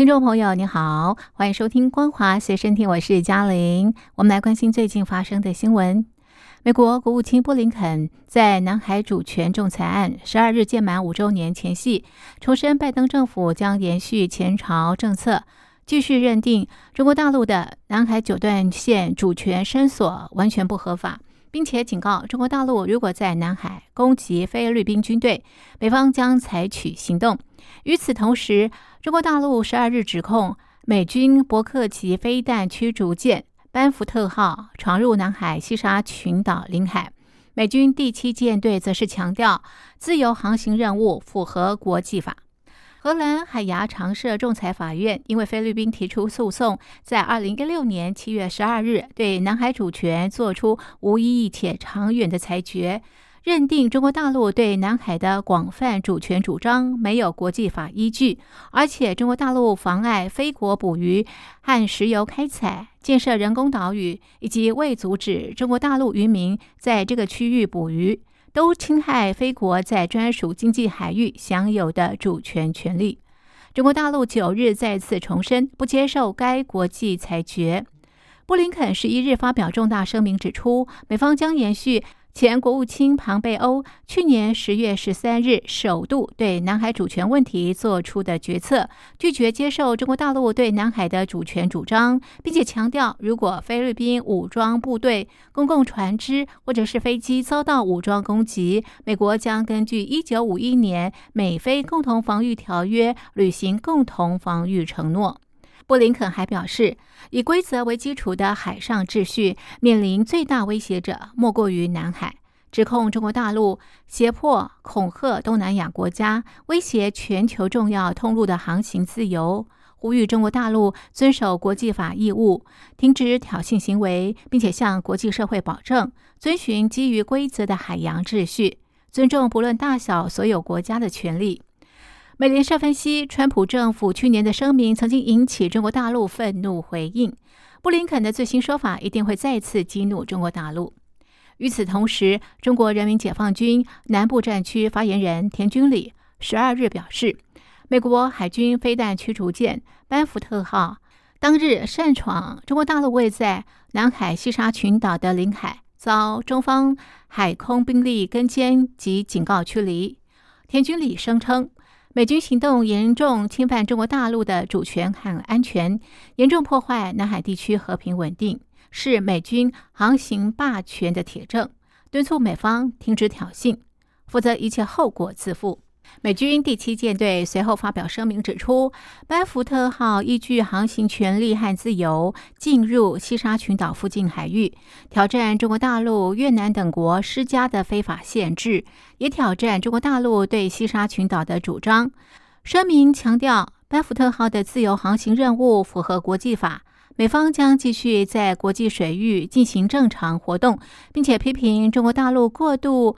听众朋友，你好，欢迎收听《光华随身听》，我是嘉玲。我们来关心最近发生的新闻。美国国务卿布林肯在南海主权仲裁案十二日届满五周年前夕，重申拜登政府将延续前朝政策，继续认定中国大陆的南海九段线主权伸索完全不合法，并且警告中国大陆，如果在南海攻击菲律宾军队，美方将采取行动。与此同时，中国大陆十二日指控美军伯克级飞弹驱逐舰“班福特号”闯入南海西沙群岛领海。美军第七舰队则是强调，自由航行任务符合国际法。荷兰海牙常设仲裁法院因为菲律宾提出诉讼，在二零一六年七月十二日对南海主权作出无意义且长远的裁决。认定中国大陆对南海的广泛主权主张没有国际法依据，而且中国大陆妨碍非国捕鱼和石油开采、建设人工岛屿，以及未阻止中国大陆渔民在这个区域捕鱼，都侵害非国在专属经济海域享有的主权权利。中国大陆九日再次重申不接受该国际裁决。布林肯十一日发表重大声明，指出美方将延续。前国务卿庞贝欧去年十月十三日首度对南海主权问题做出的决策，拒绝接受中国大陆对南海的主权主张，并且强调，如果菲律宾武装部队、公共船只或者是飞机遭到武装攻击，美国将根据一九五一年美菲共同防御条约履行共同防御承诺。布林肯还表示，以规则为基础的海上秩序面临最大威胁者，莫过于南海。指控中国大陆胁迫、恐吓东南亚国家，威胁全球重要通路的航行自由，呼吁中国大陆遵守国际法义务，停止挑衅行为，并且向国际社会保证遵循基于规则的海洋秩序，尊重不论大小所有国家的权利。美联社分析，川普政府去年的声明曾经引起中国大陆愤怒回应。布林肯的最新说法一定会再次激怒中国大陆。与此同时，中国人民解放军南部战区发言人田军礼十二日表示，美国海军飞弹驱逐舰“班福特号”当日擅闯中国大陆位在南海西沙群岛的领海，遭中方海空兵力跟监及警告驱离。田军礼声称。美军行动严重侵犯中国大陆的主权和安全，严重破坏南海地区和平稳定，是美军航行霸权的铁证。敦促美方停止挑衅，否则一切后果自负。美军第七舰队随后发表声明，指出班福特号依据航行权利和自由进入西沙群岛附近海域，挑战中国大陆、越南等国施加的非法限制，也挑战中国大陆对西沙群岛的主张。声明强调，班福特号的自由航行任务符合国际法，美方将继续在国际水域进行正常活动，并且批评中国大陆过度。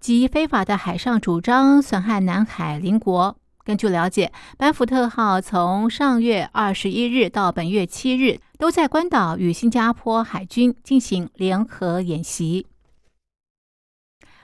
及非法的海上主张损害南海邻国。根据了解，班福特号从上月二十一日到本月七日，都在关岛与新加坡海军进行联合演习。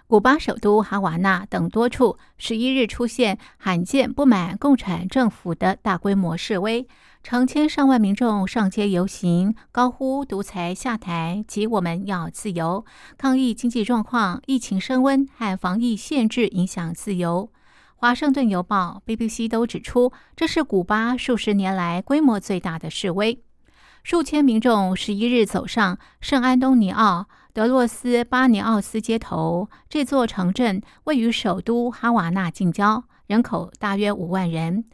古巴首都哈瓦那等多处十一日出现罕见不满共产政府的大规模示威。成千上万民众上街游行，高呼“独裁下台”及“我们要自由”，抗议经济状况、疫情升温和防疫限制影响自由。华盛顿邮报、BBC 都指出，这是古巴数十年来规模最大的示威。数千民众十一日走上圣安东尼奥德洛斯巴尼奥斯街头，这座城镇位于首都哈瓦那近郊，人口大约五万人。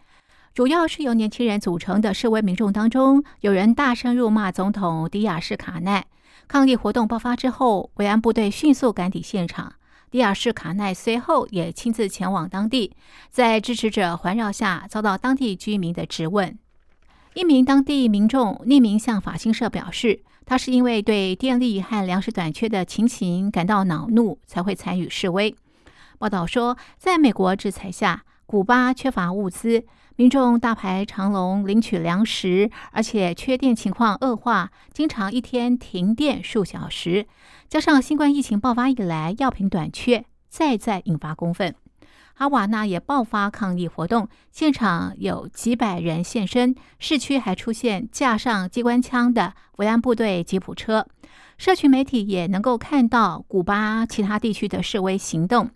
主要是由年轻人组成的示威民众当中，有人大声辱骂总统迪亚士卡奈。抗议活动爆发之后，维安部队迅速赶抵现场。迪亚士卡奈随后也亲自前往当地，在支持者环绕下，遭到当地居民的质问。一名当地民众匿名向法新社表示。他是因为对电力和粮食短缺的情形感到恼怒，才会参与示威。报道说，在美国制裁下，古巴缺乏物资，民众大排长龙领取粮食，而且缺电情况恶化，经常一天停电数小时。加上新冠疫情爆发以来药品短缺，再再引发公愤。哈瓦那也爆发抗议活动，现场有几百人现身，市区还出现架上机关枪的维安部队吉普车。社群媒体也能够看到古巴其他地区的示威行动，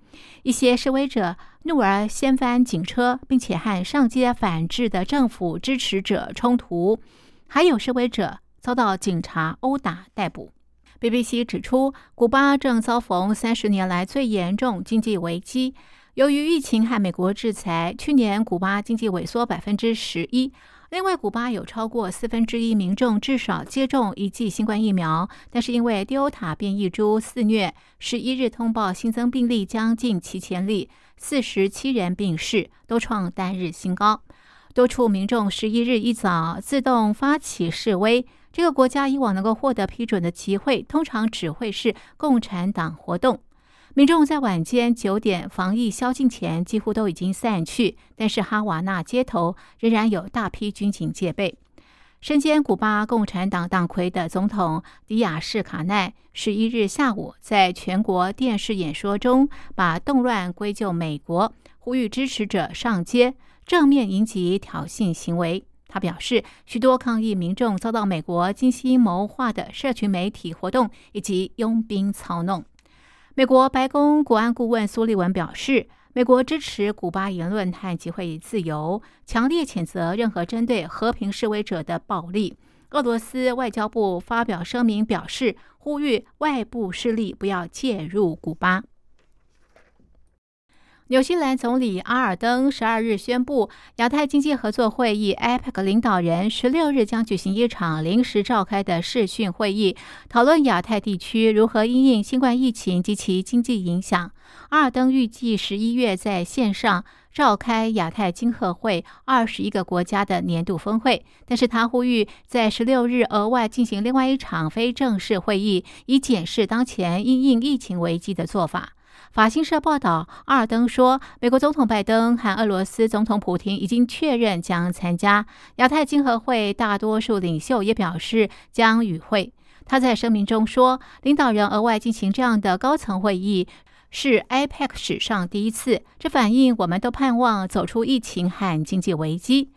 一些示威者怒而掀翻警车，并且和上街反制的政府支持者冲突，还有示威者遭到警察殴打逮捕。BBC 指出，古巴正遭逢三十年来最严重经济危机。由于疫情和美国制裁，去年古巴经济萎缩百分之十一。另外，古巴有超过四分之一民众至少接种一剂新冠疫苗，但是因为 Delta 变异株肆虐，十一日通报新增病例将近七千例，四十七人病逝，都创单日新高。多处民众十一日一早自动发起示威。这个国家以往能够获得批准的集会，通常只会是共产党活动。民众在晚间九点防疫宵禁前几乎都已经散去，但是哈瓦那街头仍然有大批军警戒备。身兼古巴共产党党魁的总统迪亚士卡奈十一日下午在全国电视演说中，把动乱归咎美国，呼吁支持者上街正面迎击挑衅行为。他表示，许多抗议民众遭到美国精心谋划的社群媒体活动以及佣兵操弄。美国白宫国安顾问苏利文表示，美国支持古巴言论和集会自由，强烈谴责任何针对和平示威者的暴力。俄罗斯外交部发表声明表示，呼吁外部势力不要介入古巴。纽西兰总理阿尔登十二日宣布，亚太经济合作会议 （APEC） 领导人十六日将举行一场临时召开的视讯会议，讨论亚太地区如何因应新冠疫情及其经济影响。阿尔登预计十一月在线上召开亚太经合会二十一个国家的年度峰会，但是他呼吁在十六日额外进行另外一场非正式会议，以检视当前因应疫情危机的做法。法新社报道，阿尔登说，美国总统拜登和俄罗斯总统普京已经确认将参加亚太经合会，大多数领袖也表示将与会。他在声明中说，领导人额外进行这样的高层会议是 IPEC 史上第一次，这反映我们都盼望走出疫情和经济危机。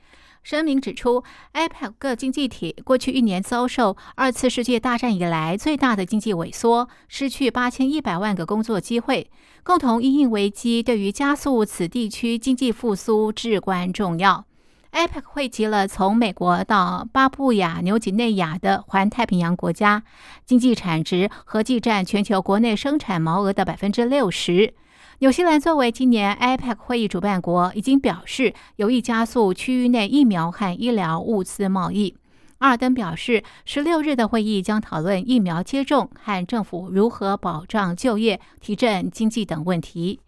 声明指出，APEC 各经济体过去一年遭受二次世界大战以来最大的经济萎缩，失去八千一百万个工作机会。共同应应危机，对于加速此地区经济复苏至关重要。APEC 汇集了从美国到巴布亚纽几内亚的环太平洋国家，经济产值合计占全球国内生产毛额的百分之六十。纽西兰作为今年 IPEC 会议主办国，已经表示有意加速区域内疫苗和医疗物资贸易。阿尔登表示，十六日的会议将讨论疫苗接种和政府如何保障就业、提振经济等问题。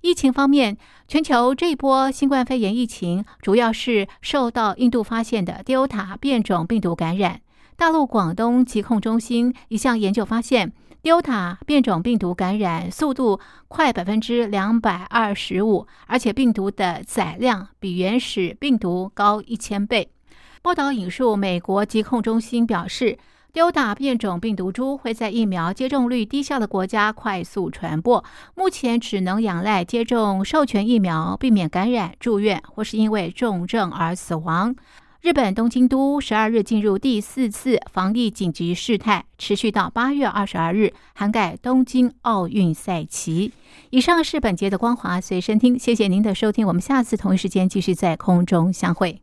疫情方面，全球这一波新冠肺炎疫情主要是受到印度发现的 Delta 变种病毒感染。大陆广东疾控中心一项研究发现。Delta 变种病毒感染速度快百分之两百二十五，而且病毒的载量比原始病毒高一千倍。报道引述美国疾控中心表示，Delta 变种病毒株会在疫苗接种率低下的国家快速传播，目前只能仰赖接种授权疫苗避免感染、住院或是因为重症而死亡。日本东京都十二日进入第四次防疫紧急事态，持续到八月二十二日，涵盖东京奥运赛期。以上是本节的光华随身听，谢谢您的收听，我们下次同一时间继续在空中相会。